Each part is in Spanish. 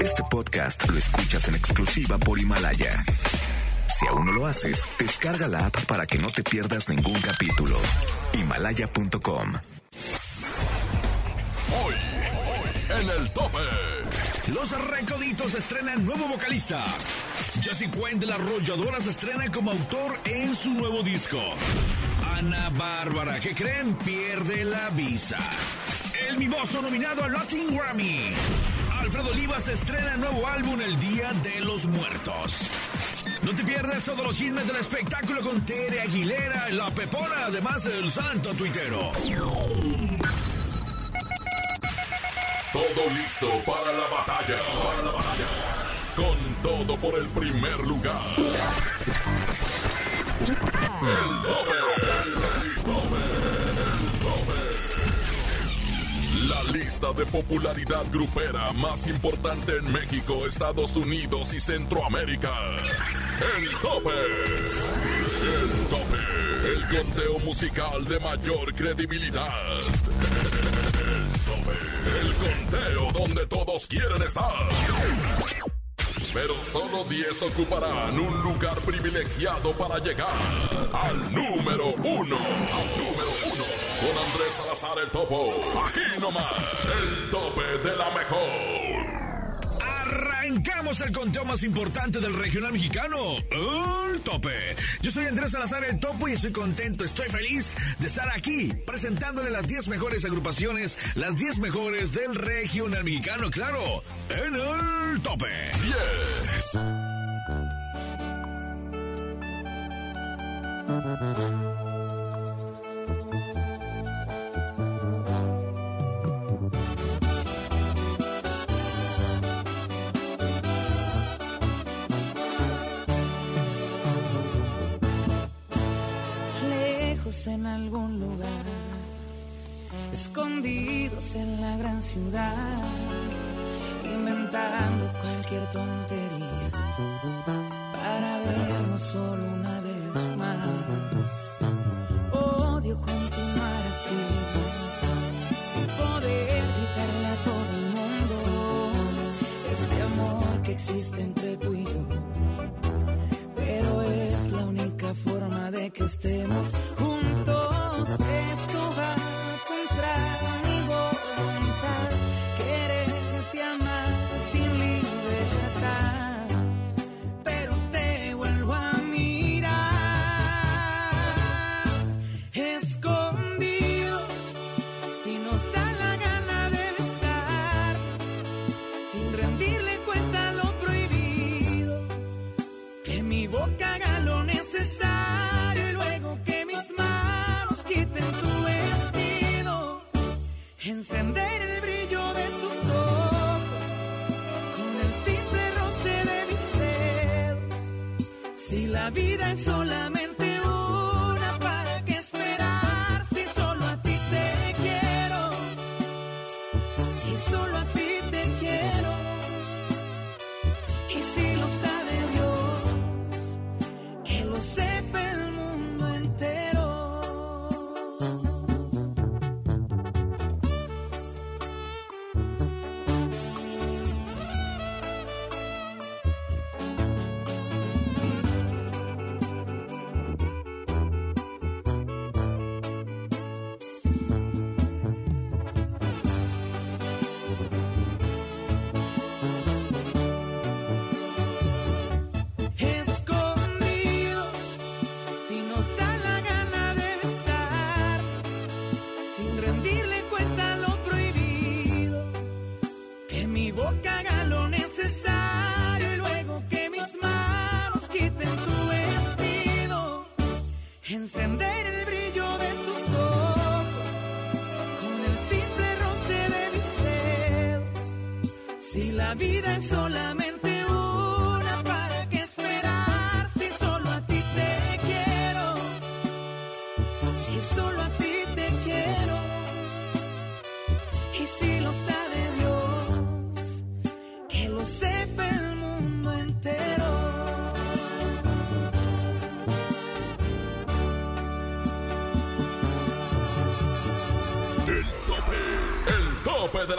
Este podcast lo escuchas en exclusiva por Himalaya. Si aún no lo haces, descarga la app para que no te pierdas ningún capítulo. Himalaya.com. Hoy, hoy, en el tope. Los Recoditos estrenan nuevo vocalista. Jesse Quinn de la Arrolladora se estrena como autor en su nuevo disco. Ana Bárbara, ¿qué creen? Pierde la visa. El mimoso nominado al Latin Grammy. Alfredo Olivas estrena nuevo álbum El Día de los Muertos. No te pierdas todos los chismes del espectáculo con Tere Aguilera, La Pepona, además el santo tuitero. Todo listo para la batalla. Para la batalla. Con todo por el primer lugar. El tope. Lista de popularidad grupera más importante en México, Estados Unidos y Centroamérica. El tope. El tope. El conteo musical de mayor credibilidad. El tope. El conteo donde todos quieren estar. Pero solo 10 ocuparán un lugar privilegiado para llegar al número uno. Número uno. Con Andrés Salazar el Topo. Aquí nomás. El tope de la mejor. Arrancamos el conteo más importante del regional mexicano, el tope. Yo soy Andrés Salazar el Topo y estoy contento, estoy feliz de estar aquí presentándole las 10 mejores agrupaciones, las 10 mejores del regional mexicano, claro, en el tope. 10. Ciudad, inventando cualquier tontería para vernos solo una vez más. Vida es solamente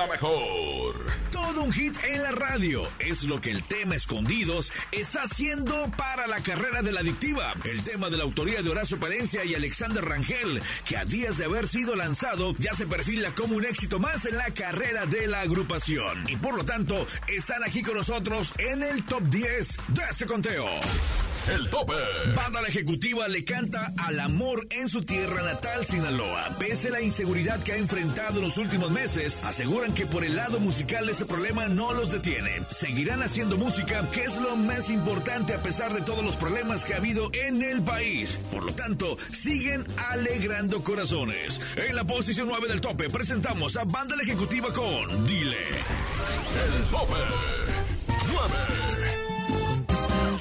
mejor. Todo un hit en la radio. Es lo que el tema Escondidos está haciendo para la carrera de la adictiva. El tema de la autoría de Horacio Palencia y Alexander Rangel, que a días de haber sido lanzado ya se perfila como un éxito más en la carrera de la agrupación. Y por lo tanto, están aquí con nosotros en el top 10 de este conteo. El tope. Banda la ejecutiva le canta al amor en su tierra natal, Sinaloa. Pese a la inseguridad que ha enfrentado en los últimos meses, aseguran que por el lado musical ese problema no los detiene. Seguirán haciendo música, que es lo más importante a pesar de todos los problemas que ha habido en el país. Por lo tanto, siguen alegrando corazones. En la posición 9 del tope presentamos a Banda la ejecutiva con Dile. El tope. 9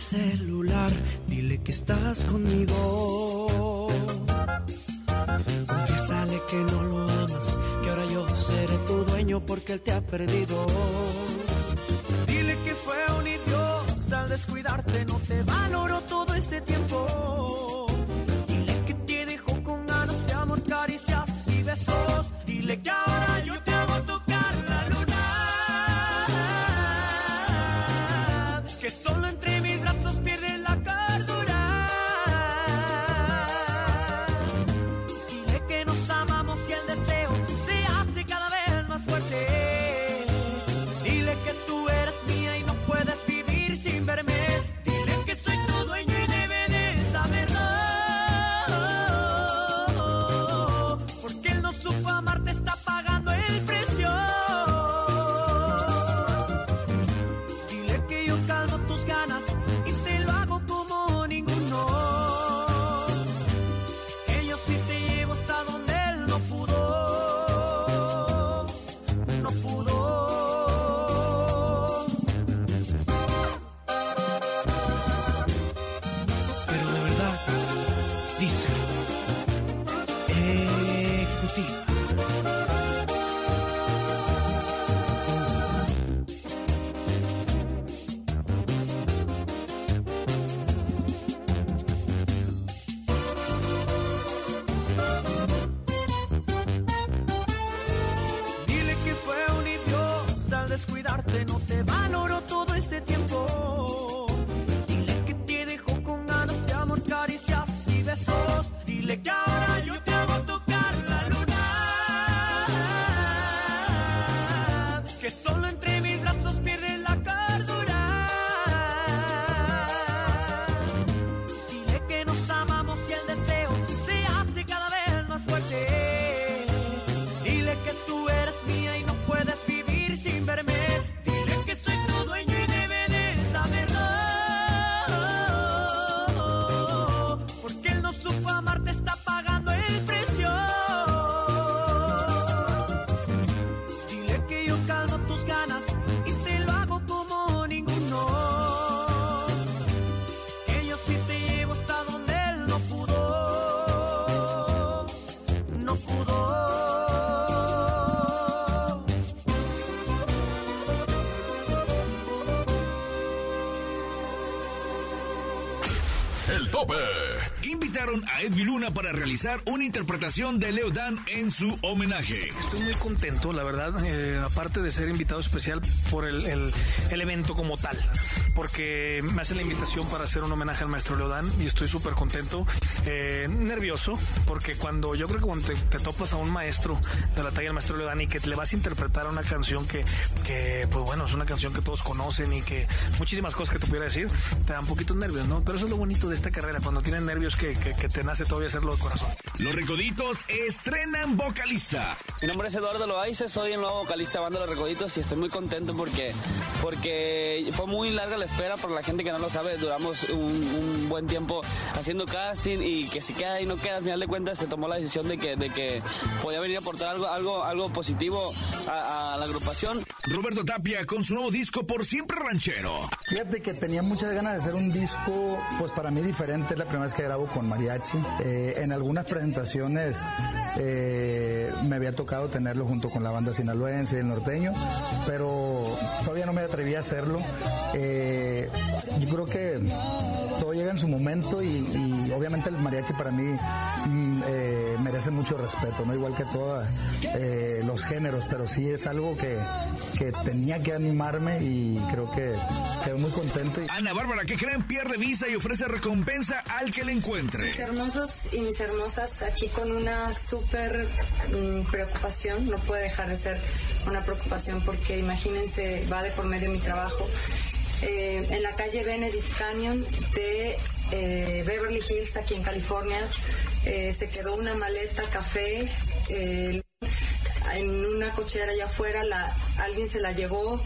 celular, dile que estás conmigo. Confiésale que no lo amas, que ahora yo seré tu dueño porque él te ha perdido. Dile que fue un idiota al descuidarte, no te valoró todo este tiempo. Edwy Luna para realizar una interpretación de Leo Dan en su homenaje. Estoy muy contento, la verdad, eh, aparte de ser invitado especial por el, evento como tal, porque me hace la invitación para hacer un homenaje al maestro Leodán y estoy súper contento, eh, nervioso, porque cuando yo creo que cuando te, topas a un maestro de la talla del maestro Leodán y que le vas a interpretar una canción que, que, pues bueno, es una canción que todos conocen y que muchísimas cosas que te pudiera decir, te dan un poquito nervios, ¿no? Pero eso es lo bonito de esta carrera, cuando tienes nervios que, que- que te nace todavía hacerlo de corazón. Los Recoditos estrenan vocalista. Mi nombre es Eduardo Loaiza, soy el nuevo vocalista de Banda Los Recoditos y estoy muy contento porque, porque fue muy larga la espera para la gente que no lo sabe. Duramos un, un buen tiempo haciendo casting y que si queda y no queda, al final de cuentas se tomó la decisión de que, de que podía venir a aportar algo, algo, algo positivo a, a la agrupación. Roberto Tapia con su nuevo disco Por Siempre Ranchero. Fíjate que tenía muchas ganas de hacer un disco, pues para mí diferente diferente, es la primera vez que grabo con mariachi. Eh, en algunas presentaciones eh, me había tocado tenerlo junto con la banda sinaloense y el norteño, pero todavía no me atreví a hacerlo. Eh, yo creo que todo llega en su momento y, obviamente el mariachi para mí mm, merece mucho respeto, ¿no? igual que todos los géneros, pero sí es algo que, que tenía que animarme y creo que quedé muy contento. Ana Bárbara, ¿qué creen? Pierde visa y ofrece recompensa al que le encuentre. Mis hermosos y mis hermosas, aquí con una súper mm, preocupación, no puede dejar de ser una preocupación porque imagínense, va de por medio mi trabajo. Eh, en la calle Benedict Canyon de eh, Beverly Hills, aquí en California, eh, se quedó una maleta café en una cochera allá afuera, la, alguien se la llevó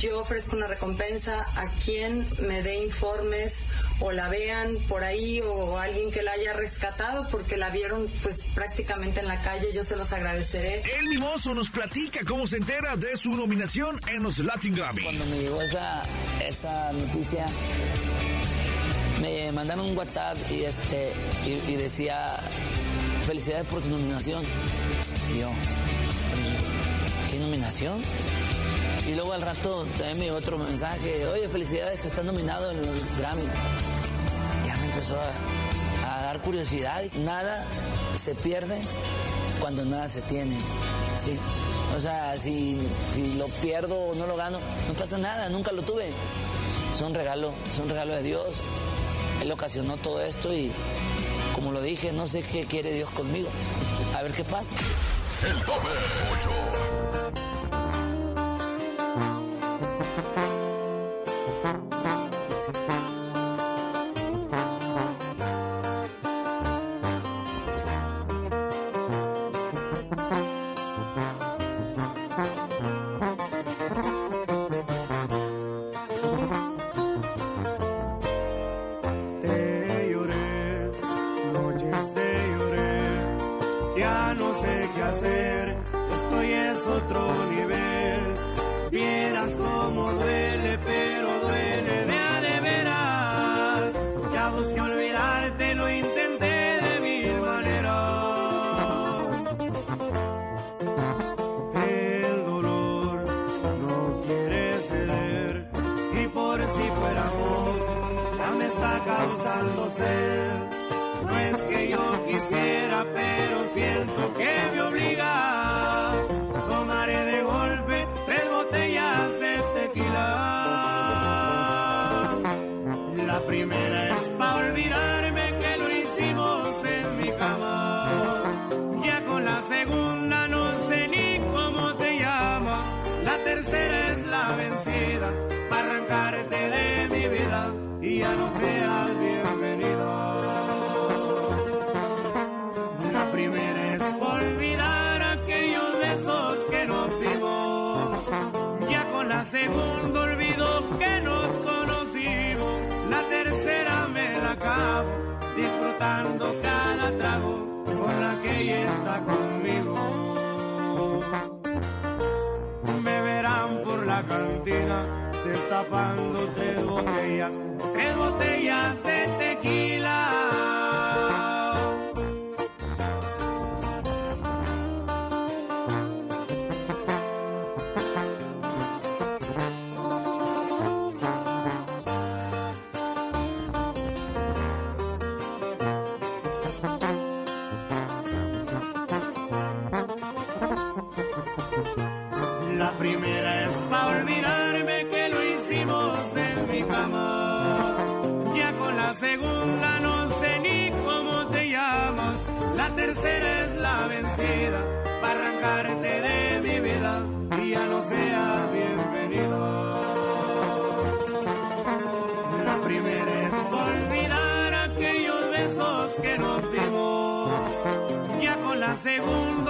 yo ofrezco una recompensa a quien me dé informes o la vean por ahí o alguien que la haya rescatado porque la vieron pues prácticamente en la calle, yo se los agradeceré. El mimoso nos platica cómo se entera de su nominación en los Latin Grammy. Cuando me llegó esa, esa noticia, me mandaron un WhatsApp y este y, decía felicidades por tu nominación. Y yo, ¿qué nominación? Y luego al rato también me otro mensaje, oye, felicidades que estás nominado en los Grammy. Ya me empezó a, dar curiosidad. Nada se pierde cuando nada se tiene. ¿sí? O sea, si, si lo pierdo o no lo gano, no pasa nada, nunca lo tuve. Es un regalo, es un regalo de Dios. Él ocasionó todo esto y, como lo dije, no sé qué quiere Dios conmigo. A ver qué pasa. El tope 8. No es que yo quisiera, pero siento que me obliga. Tomaré de golpe tres botellas de tequila. La primera es para olvidarme que lo hicimos en mi cama. Ya con la segunda no sé ni cómo te llamas. La tercera es la vencida para arrancarte de mi vida y ya no sea segunda olvido que nos conocimos, la tercera me la acabo, disfrutando cada trago con la que ella está conmigo. Me verán por la cantina, destapando tres botellas, tres botellas de tequila. olvidarme que lo hicimos en mi cama. Ya con la segunda no sé ni cómo te llamas. La tercera es la vencida para arrancarte de mi vida y ya no sea bienvenido. La primera es olvidar aquellos besos que nos dimos. Ya con la segunda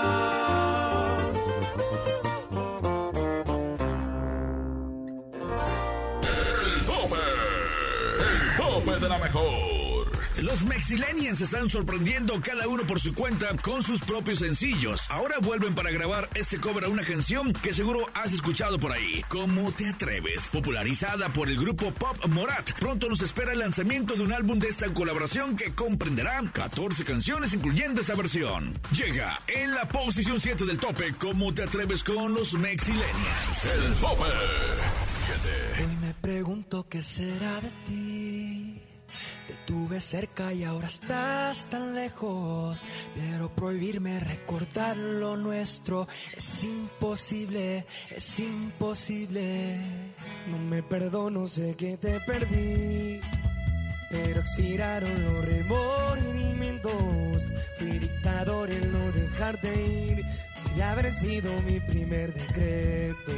Los Mexilenians están sorprendiendo cada uno por su cuenta con sus propios sencillos. Ahora vuelven para grabar este cover a una canción que seguro has escuchado por ahí. ¿Cómo te atreves? Popularizada por el grupo Pop Morat. Pronto nos espera el lanzamiento de un álbum de esta colaboración que comprenderá 14 canciones incluyendo esta versión. Llega en la posición 7 del tope. ¿Cómo te atreves con los Mexilenians? El tope. Hoy me pregunto qué será de ti. Te tuve cerca y ahora estás tan lejos. Pero prohibirme recordar lo nuestro es imposible, es imposible. No me perdono, sé que te perdí. Pero expiraron los remordimientos. Fui dictador en no dejarte ir. Y haber sido mi primer decreto.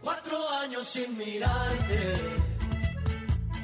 Cuatro años sin mirarte.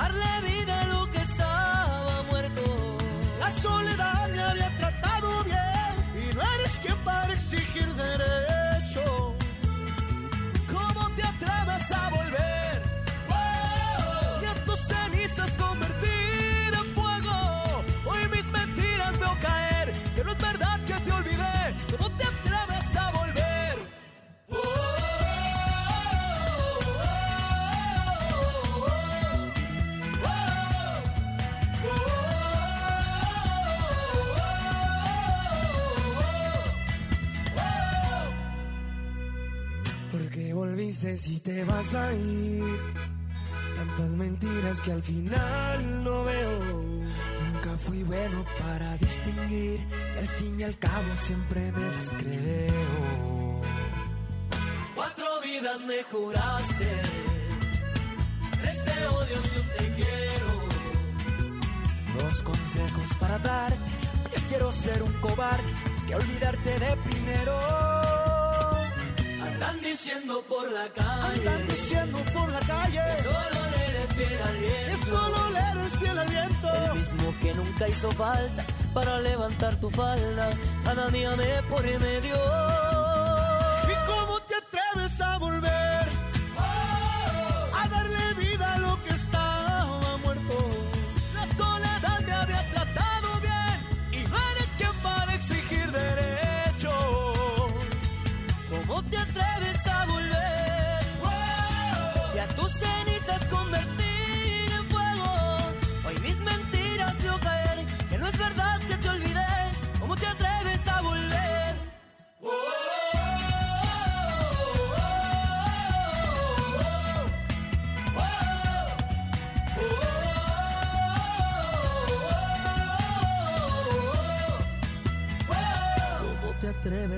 Darle vida a lo que estaba muerto. Volviste si te vas a ir. Tantas mentiras que al final no veo. Nunca fui bueno para distinguir. Y al fin y al cabo siempre me las creo. Cuatro vidas me juraste. Tres te odio si un te quiero. Dos consejos para dar. Prefiero ser un cobarde que olvidarte de primero. Diciendo por la calle. Andan diciendo por la calle. Que solo le eres fiel al viento. Que solo le eres fiel al viento. El mismo que nunca hizo falta para levantar tu falda. Cada día me por medio.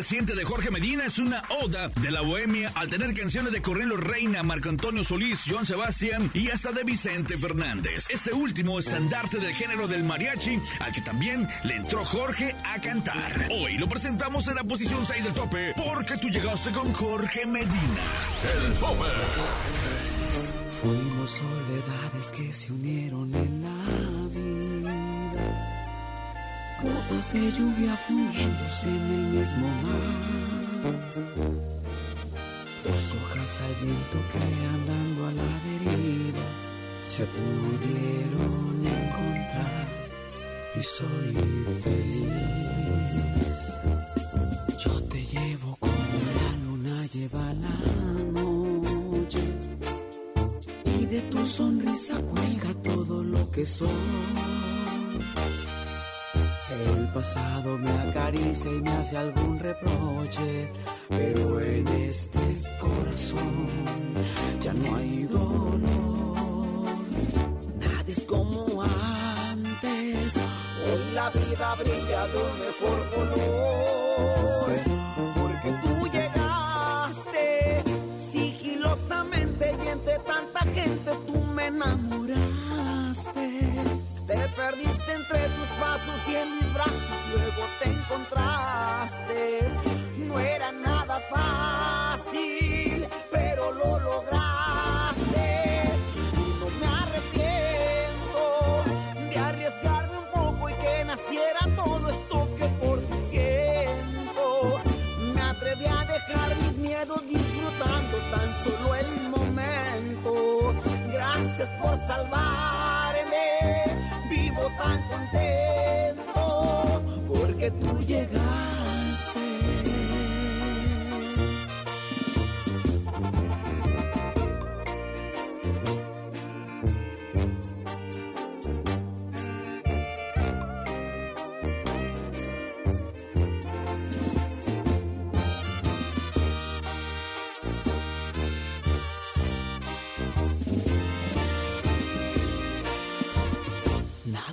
Reciente de Jorge Medina es una oda de la bohemia al tener canciones de Cornelio Reina, Marco Antonio Solís, Joan Sebastián y hasta de Vicente Fernández. Este último es andarte del género del mariachi, al que también le entró Jorge a cantar. Hoy lo presentamos en la posición 6 del tope, porque tú llegaste con Jorge Medina. El tope. Fuimos soledades que se unieron en De lluvia fundiéndose en el mismo mar. Tus hojas al viento que andando a la deriva se pudieron encontrar y soy feliz. Yo te llevo como la luna lleva la noche y de tu sonrisa cuelga todo lo que soy. Pasado me acaricia y me hace algún reproche, pero en este corazón ya no hay dolor. Nada es como antes, hoy la vida brilla de un mejor color. Porque tú llegaste sigilosamente y entre tanta gente tú me enamoraste. Te perdiste entre tus pasos y en mis brazos, luego te encontraste. No era nada fácil, pero lo lograste. Y no me arrepiento de arriesgarme un poco y que naciera todo esto que por ti siento. Me atreví a dejar mis miedos disfrutando tan solo el momento. Gracias por salvarme, vivo tan contento porque tú llegaste.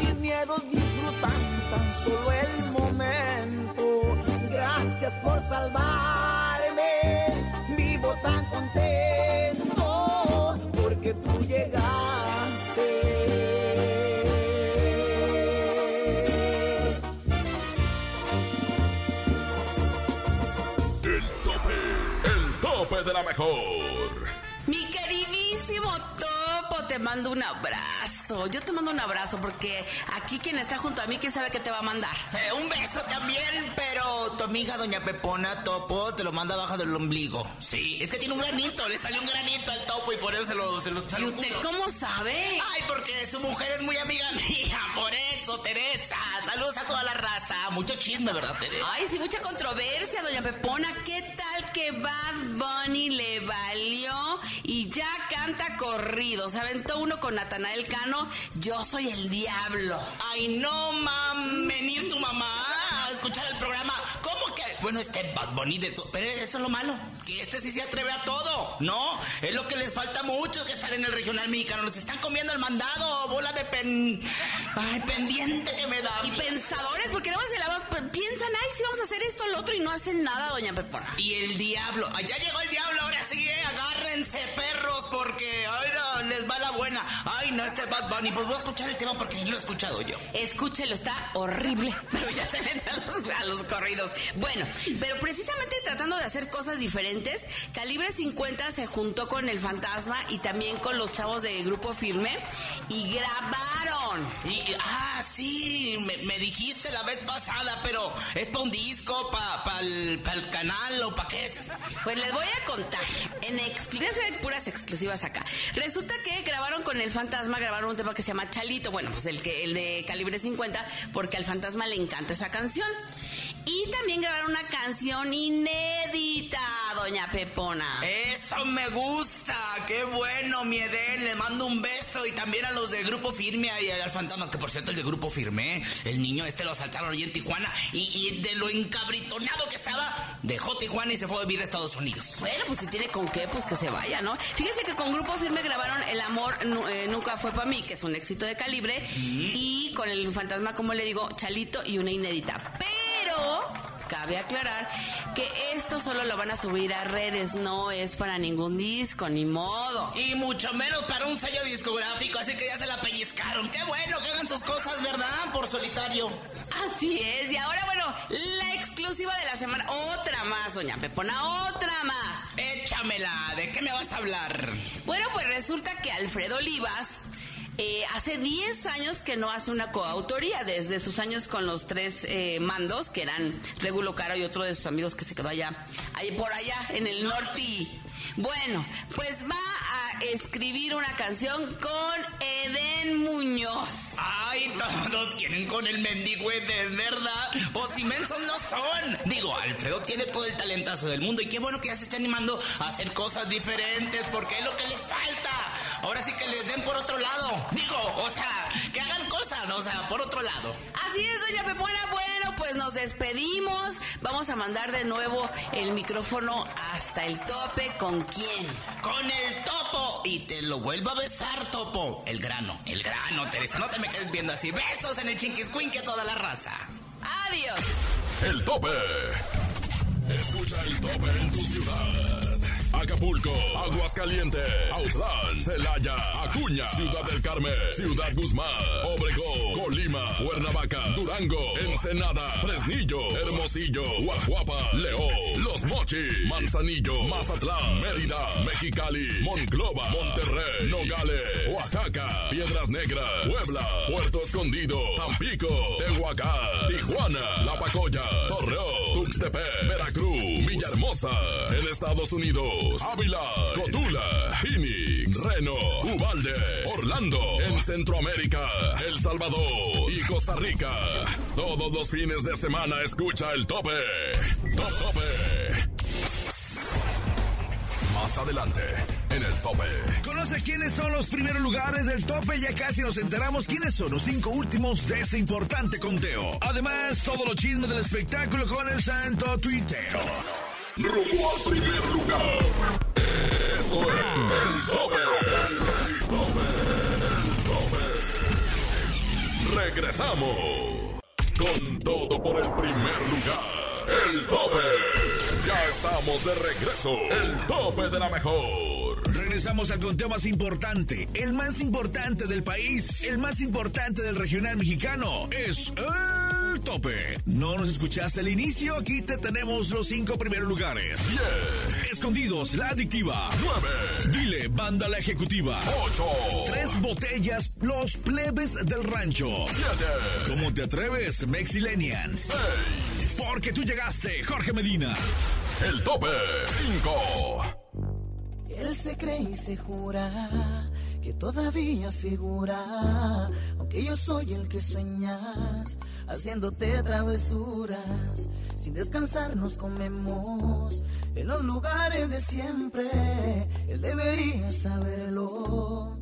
Mis miedos disfrutando tan solo el momento. Gracias por salvarme, vivo tan contento porque tú llegaste. El tope, el tope de la mejor. Mando un abrazo. Yo te mando un abrazo porque aquí quien está junto a mí, ¿quién sabe qué te va a mandar? Eh, un beso también, pero tu amiga Doña Pepona Topo te lo manda abajo del ombligo. Sí, es que tiene un granito, le salió un granito al topo y por eso se lo, se lo ¿Y usted cómo sabe? Ay, porque su mujer es muy amiga mía, por eso, Teresa. Saludos a toda la raza. Mucho chisme, ¿verdad, Teresa? Ay, sí, mucha controversia, doña Pepona. ¿Qué tal que Bad Bunny le ya canta Se aventó uno con Natanael Cano. Yo soy el diablo. Ay, no, mam, venir tu mamá a escuchar el programa. Bueno, este Bad Bunny de todo. Pero eso es lo malo, que este sí se atreve a todo. No, es lo que les falta mucho que estar en el regional mexicano. Nos están comiendo el mandado, bola de pen. Ay, pendiente que me da. Y pensadores, porque no se la piensan, ay, sí vamos a hacer esto, lo otro, y no hacen nada, doña Pepona. Y el diablo, ya llegó el diablo, ahora sí, eh, agárrense perros, porque ay, no, les va la buena. Ay, no, este Bad Bunny, pues voy a escuchar el tema porque ni lo he escuchado yo. Escúchelo, está horrible, pero ya se a los, a los corridos. Bueno, pero precisamente tratando de hacer cosas diferentes, Calibre 50 se juntó con el Fantasma y también con los chavos de Grupo Firme y grabaron. Y, ah, sí, me, me dijiste la vez pasada, pero ¿es para un disco, para el canal o para qué es? Pues les voy a contar, en exclusivas, puras exclusivas acá. Resulta que grabaron con el Fantasma, grabaron un tema que se llama Chalito, bueno, pues el, que, el de Calibre 50, porque al Fantasma le encanta esa canción. Y también grabaron una canción inédita, doña Pepona. Eso me gusta. qué bueno, mi Edén. Le mando un beso y también a los de Grupo Firme y al Fantasmas, que por cierto, el de Grupo Firme, el niño este lo asaltaron ahí en Tijuana y, de lo encabritonado que estaba, dejó Tijuana y se fue a vivir a Estados Unidos. Bueno, pues si tiene con qué, pues que se vaya, ¿no? Fíjese que con Grupo Firme grabaron El amor eh, nunca fue para mí, que es un éxito de calibre, y con el Fantasma, como le digo, Chalito y una inédita. Pero cabe aclarar que esto solo lo van a subir a redes, no es para ningún disco, ni modo. Y mucho menos para un sello discográfico, así que ya se la pellizcaron. Qué bueno que hagan sus cosas, ¿verdad? Por solitario. Así es, y ahora bueno, la exclusiva de la semana, otra más, doña Pepona, otra más. Échamela, ¿de qué me vas a hablar? Bueno, pues resulta que Alfredo Olivas eh, hace 10 años que no hace una coautoría, desde sus años con los tres eh, mandos, que eran Regulo Caro y otro de sus amigos que se quedó allá, ahí por allá, en el norte. Bueno, pues va a escribir una canción con Eden Muñoz. Ay, todos quieren con el mendigo Eden, ¿verdad? Pues inmensos no son. Digo, Alfredo tiene todo el talentazo del mundo y qué bueno que ya se está animando a hacer cosas diferentes porque es lo que les falta. Ahora sí que les den por otro lado. Digo, o sea, que hagan cosas, o sea, por otro lado. Así es, doña Pepona. Bueno, pues nos despedimos. Vamos a mandar de nuevo el micrófono hasta el tope. ¿Con quién? Con el topo. Y te lo vuelvo a besar, topo. El grano, el grano, Teresa. No te me quedes viendo así. Besos en el chinquiscuinque a toda la raza. Adiós. El tope. Escucha el tope en tu ciudad. Acapulco, Aguascalientes, Autlán, Celaya, Acuña, Ciudad del Carmen, Ciudad Guzmán, Obregón, Colima, Cuernavaca, Durango, Ensenada, Fresnillo, Hermosillo, Guajuapa, León, Los Mochis, Manzanillo, Mazatlán, Mérida, Mexicali, Monclova, Monterrey, Nogales, Oaxaca, Piedras Negras, Puebla, Puerto Escondido, Tampico, Tehuacán, Tijuana, La Pacoya, Torreón, Tuxtepec, Veracruz, Villahermosa, en Estados Unidos. Ávila, Cotula, Phoenix, Reno, Ubalde, Orlando, en Centroamérica, El Salvador y Costa Rica. Todos los fines de semana escucha el tope. Top tope. Más adelante, en el tope. Conoce quiénes son los primeros lugares del tope. Ya casi nos enteramos quiénes son los cinco últimos de este importante conteo. Además, todos los chismes del espectáculo con el santo tuitero rumbo al primer lugar. Esto es el tope, el tope, el tope. Regresamos con todo por el primer lugar. El tope. Ya estamos de regreso. El tope de la mejor. Regresamos al conteo más importante, el más importante del país, el más importante del regional mexicano. Es el tope. ¿No nos escuchaste al inicio? Aquí te tenemos los cinco primeros lugares. 10. Escondidos, la adictiva. 9. Dile, banda la ejecutiva. 8. Tres botellas, los plebes del rancho. 7. ¿Cómo te atreves, Mexilenians? 6. Porque tú llegaste, Jorge Medina. El tope 5. Él se cree y se jura que todavía figura, aunque yo soy el que sueñas, haciéndote travesuras. Sin descansar nos comemos en los lugares de siempre. Él debería saberlo.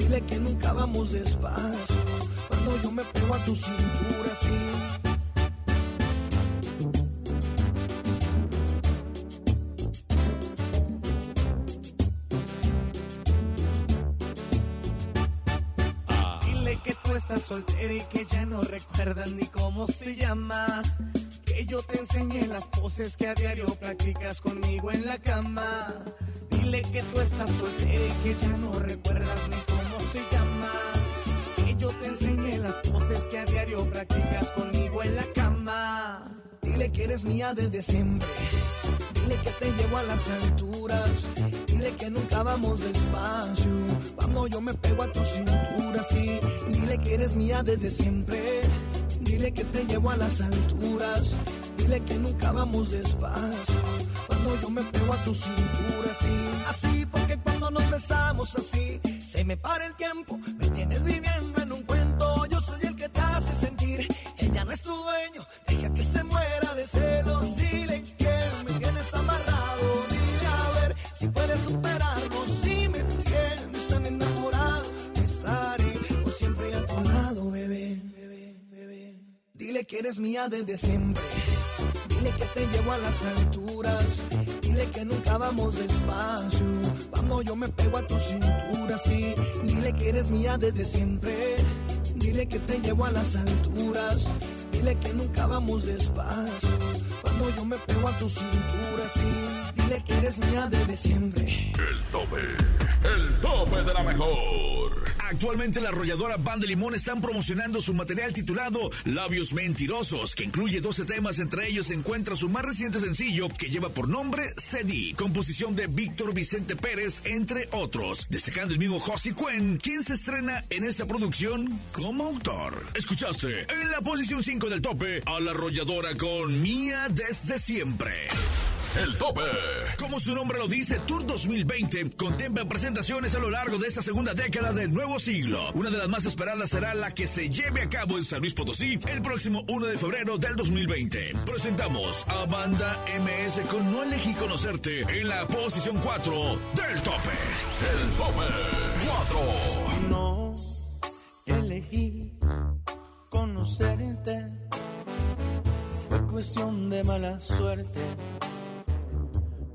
Dile que nunca vamos despacio. Cuando yo me pego a tu cintura, sí. estás soltera y que ya no recuerdas ni cómo se llama. Que yo te enseñé las poses que a diario practicas conmigo en la cama. Dile que tú estás soltera y que ya no recuerdas ni cómo se llama. Que yo te enseñé las poses que a diario practicas conmigo en la cama. Dile que eres mía desde siempre. Dile que te llevo a las alturas. Dile que nunca vamos despacio. Cuando yo me pego a tu cintura, sí. Dile que eres mía desde siempre. Dile que te llevo a las alturas. Dile que nunca vamos despacio. Cuando yo me pego a tu cintura, sí. Así porque nos besamos así, se me para el tiempo. Me tienes viviendo en un cuento. Yo soy el que te hace sentir. Ella no es tu dueño. Deja que se muera de celos. Dile que me tienes amarrado. Dile a ver si puedes superarlo. Si me tienes tan enamorado, estaré por siempre a tu lado, bebé. Dile que eres mía desde siempre. Dile que te llevo a las alturas. Dile que nunca vamos despacio. Cuando yo me pego a tu cintura, sí. Dile que eres mía desde siempre. Dile que te llevo a las alturas. Dile que nunca vamos despacio. Cuando yo me pego a tu cintura, sí. Dile que eres mía desde siempre. El tope, el tope de la mejor. Actualmente la arrolladora Band de Limón están promocionando su material titulado Labios Mentirosos, que incluye 12 temas, entre ellos se encuentra su más reciente sencillo que lleva por nombre CD, composición de Víctor Vicente Pérez, entre otros, destacando el mismo Josie Cuen, quien se estrena en esta producción como autor. Escuchaste en la posición 5 del tope a la arrolladora con Mía desde siempre. El tope. Como su nombre lo dice, Tour 2020 contempla presentaciones a lo largo de esta segunda década del nuevo siglo. Una de las más esperadas será la que se lleve a cabo en San Luis Potosí el próximo 1 de febrero del 2020. Presentamos a Banda MS con No elegí conocerte en la posición 4 del tope. El tope 4. No elegí conocerte. Fue cuestión de mala suerte.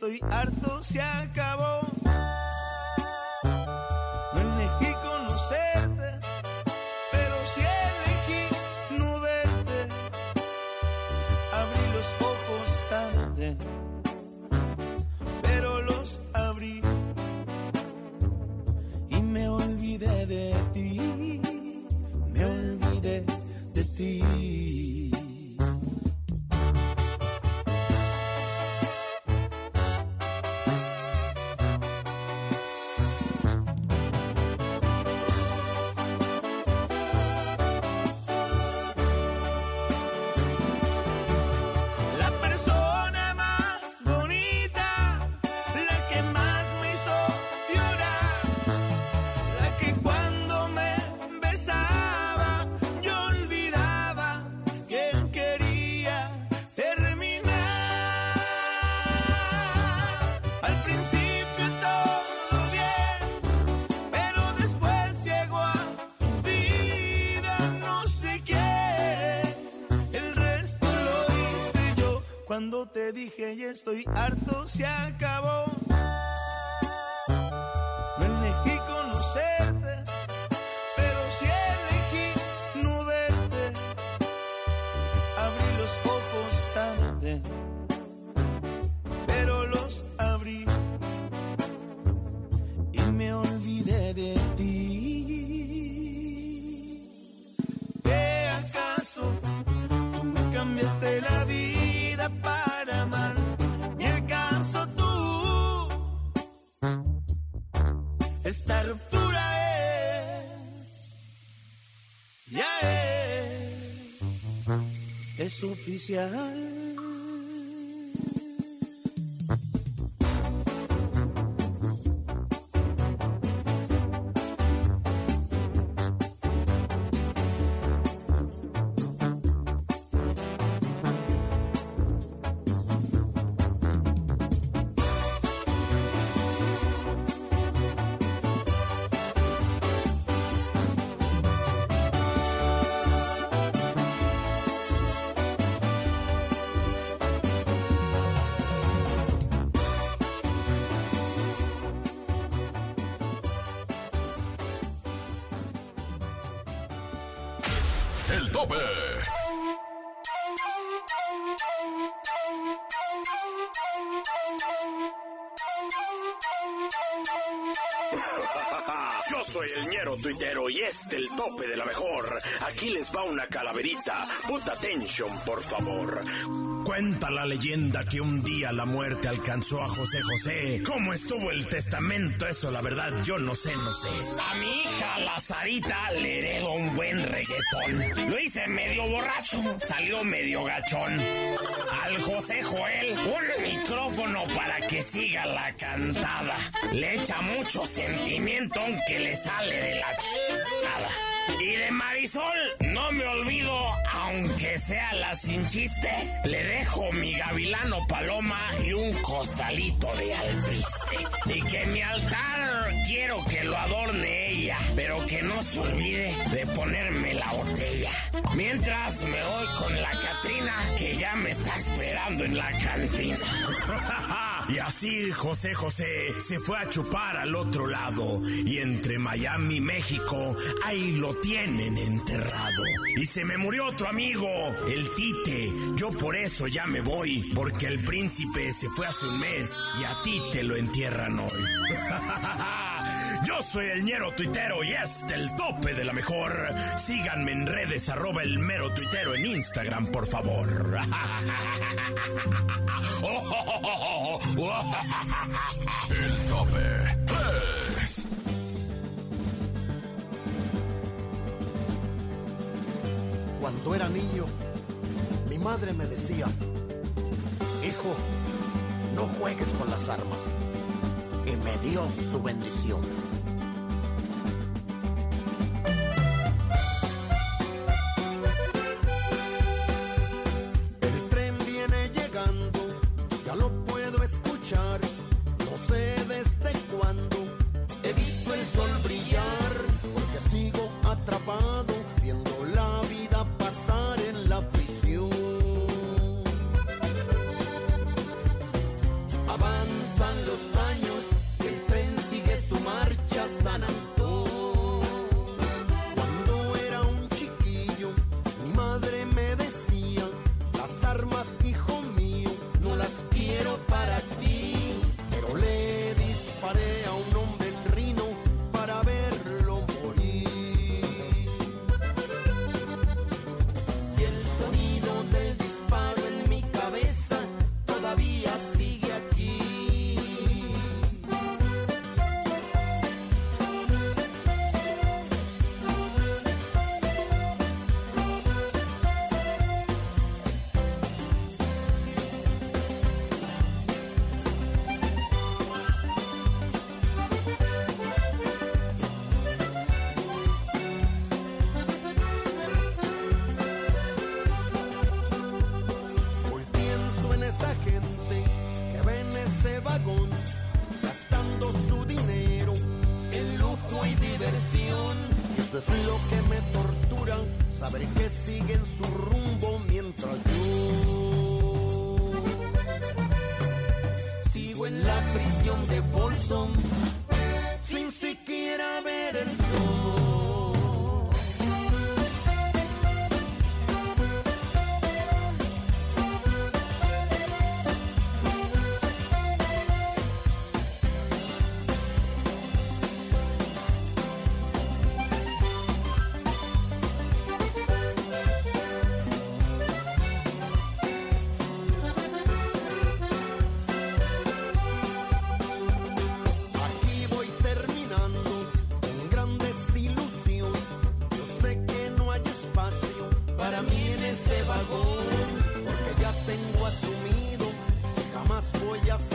Estoy harto, se acabó. Estoy harto, se acabó. Es El tope. Yo soy el ñero tuitero y este el tope de la mejor. Aquí les va una calaverita. Put attention, por favor. Cuenta la leyenda que un día la muerte alcanzó a José José. ¿Cómo estuvo el testamento? Eso la verdad yo no sé, no sé. A mi hija la Sarita le heredo un buen reggaetón. Lo hice medio borracho, salió medio gachón. Al José Joel un micrófono para que siga la cantada. Le echa mucho sentimiento aunque le sale de la chingada. Y de Marisol no me olvido, aunque sea la sin chiste, le dejo mi gavilano paloma y un costalito de alpiste. Y que mi altar quiero que lo adorne ella, pero que no se olvide de ponerme la botella. Mientras me voy con la Catrina, que ya me está esperando en la cantina. Y así José José se fue a chupar al otro lado y entre Miami y México ahí lo tienen enterrado. Y se me murió otro amigo, el Tite. Yo por eso ya me voy, porque el príncipe se fue hace un mes y a ti te lo entierran hoy. Yo soy el ñero tuitero y este el tope de la mejor. Síganme en redes arroba el mero tuitero en Instagram, por favor. El tope Cuando era niño, mi madre me decía, hijo, no juegues con las armas. Y me dio su bendición. para mí en vagón, porque ya tengo asumido que jamás voy a ser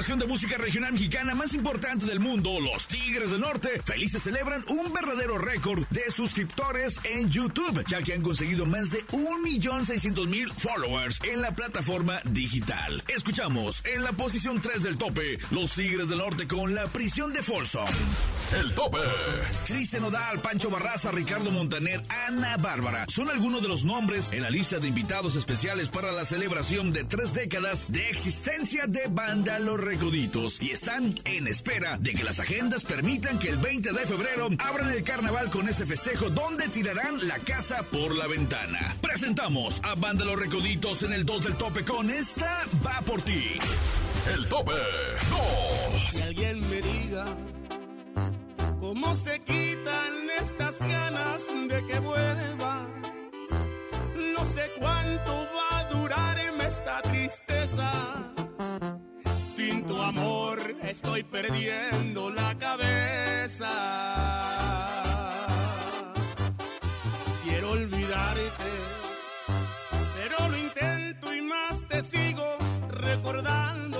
agrupación de música regional mexicana más importante del mundo, los Tigres del Norte, felices celebran un verdadero récord de suscriptores en YouTube, ya que han conseguido más de 1.600.000 followers en la plataforma digital. Escuchamos en la posición 3 del tope, los Tigres del Norte con la prisión de Folsom. El tope. Cristian Odal, Pancho Barraza, Ricardo Montaner, Ana Bárbara son algunos de los nombres en la lista de invitados especiales para la celebración de tres décadas de existencia de Banda Los Recoditos y están en espera de que las agendas permitan que el 20 de febrero abran el carnaval con ese festejo donde tirarán la casa por la ventana. Presentamos a Banda Los Recoditos en el 2 del tope con esta Va por ti. El tope 2. Que alguien me diga cómo se quitan estas ganas de que vuelvas. No sé cuánto va a durarme esta tristeza. Sin tu amor estoy perdiendo la cabeza. Quiero olvidarte, pero lo intento y más te sigo recordando.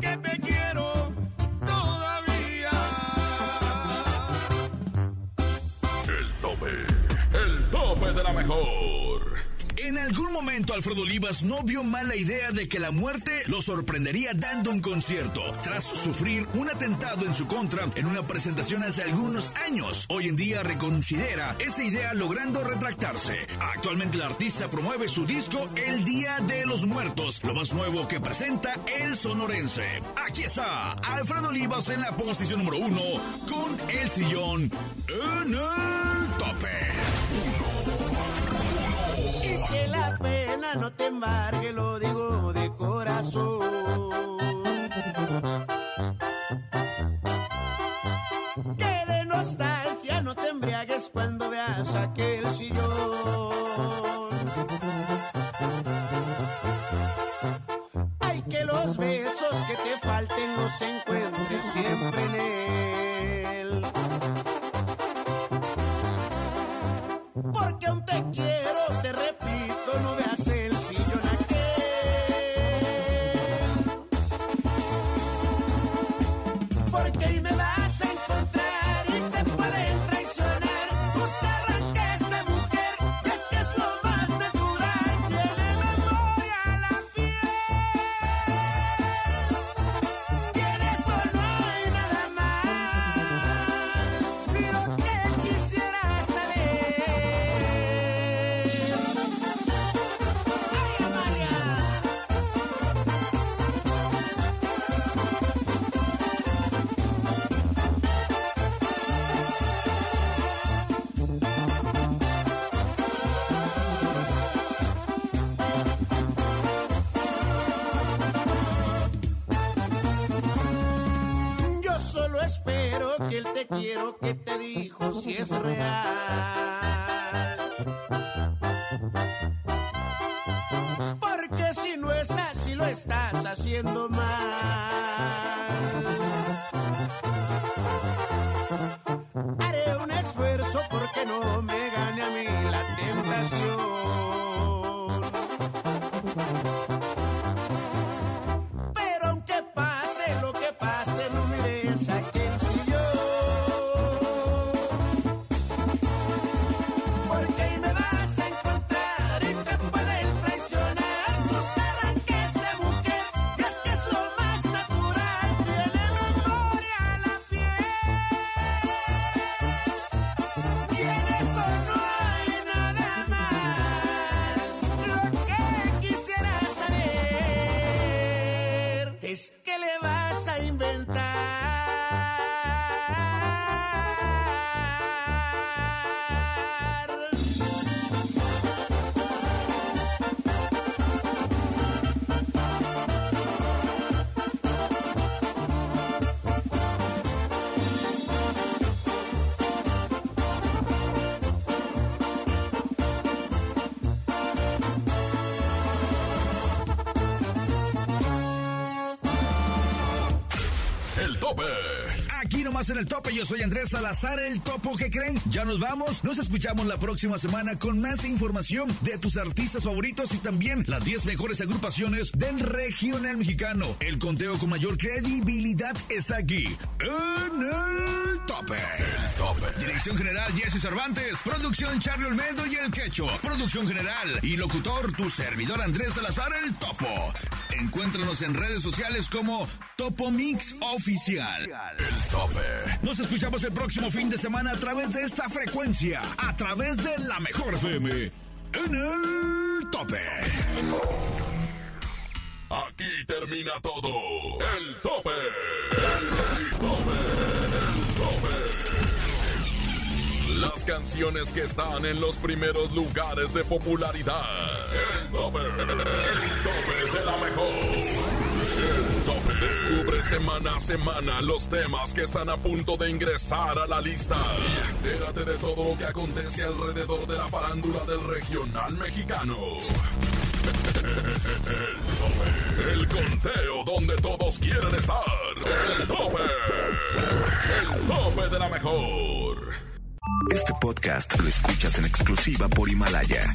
que te quiero todavía. El tope. El tope de la mejor. En algún momento Alfredo Olivas no vio mal la idea de que la muerte lo sorprendería dando un concierto, tras sufrir un atentado en su contra en una presentación hace algunos años. Hoy en día reconsidera esa idea logrando retractarse. Actualmente el artista promueve su disco El Día de los Muertos, lo más nuevo que presenta el sonorense. Aquí está Alfredo Olivas en la posición número uno con El Sillón en el tope. Y que la pena no te embargue, lo digo de corazón. Que de nostalgia no te embriagues cuando veas aquel espero que el te quiero que te dijo si es real. Porque si no es así lo estás haciendo mal. Tope. Aquí nomás en el tope, yo soy Andrés Salazar, el topo que creen. Ya nos vamos, nos escuchamos la próxima semana con más información de tus artistas favoritos y también las 10 mejores agrupaciones del regional mexicano. El conteo con mayor credibilidad está aquí, en el tope. El tope. Dirección general Jesse Cervantes, producción Charlie Olmedo y el Quecho. Producción general y locutor tu servidor Andrés Salazar, el topo. Encuéntranos en redes sociales como Topo Mix Oficial. El tope. Nos escuchamos el próximo fin de semana a través de esta frecuencia, a través de la mejor FM. En el tope. Aquí termina todo. El tope. El tope. El tope. Las canciones que están en los primeros lugares de popularidad. El tope. El tope de la mejor. Descubre semana a semana los temas que están a punto de ingresar a la lista. Y entérate de todo lo que acontece alrededor de la farándula del regional mexicano. El tope. El conteo donde todos quieren estar. El tope. El tope de la mejor. Este podcast lo escuchas en exclusiva por Himalaya.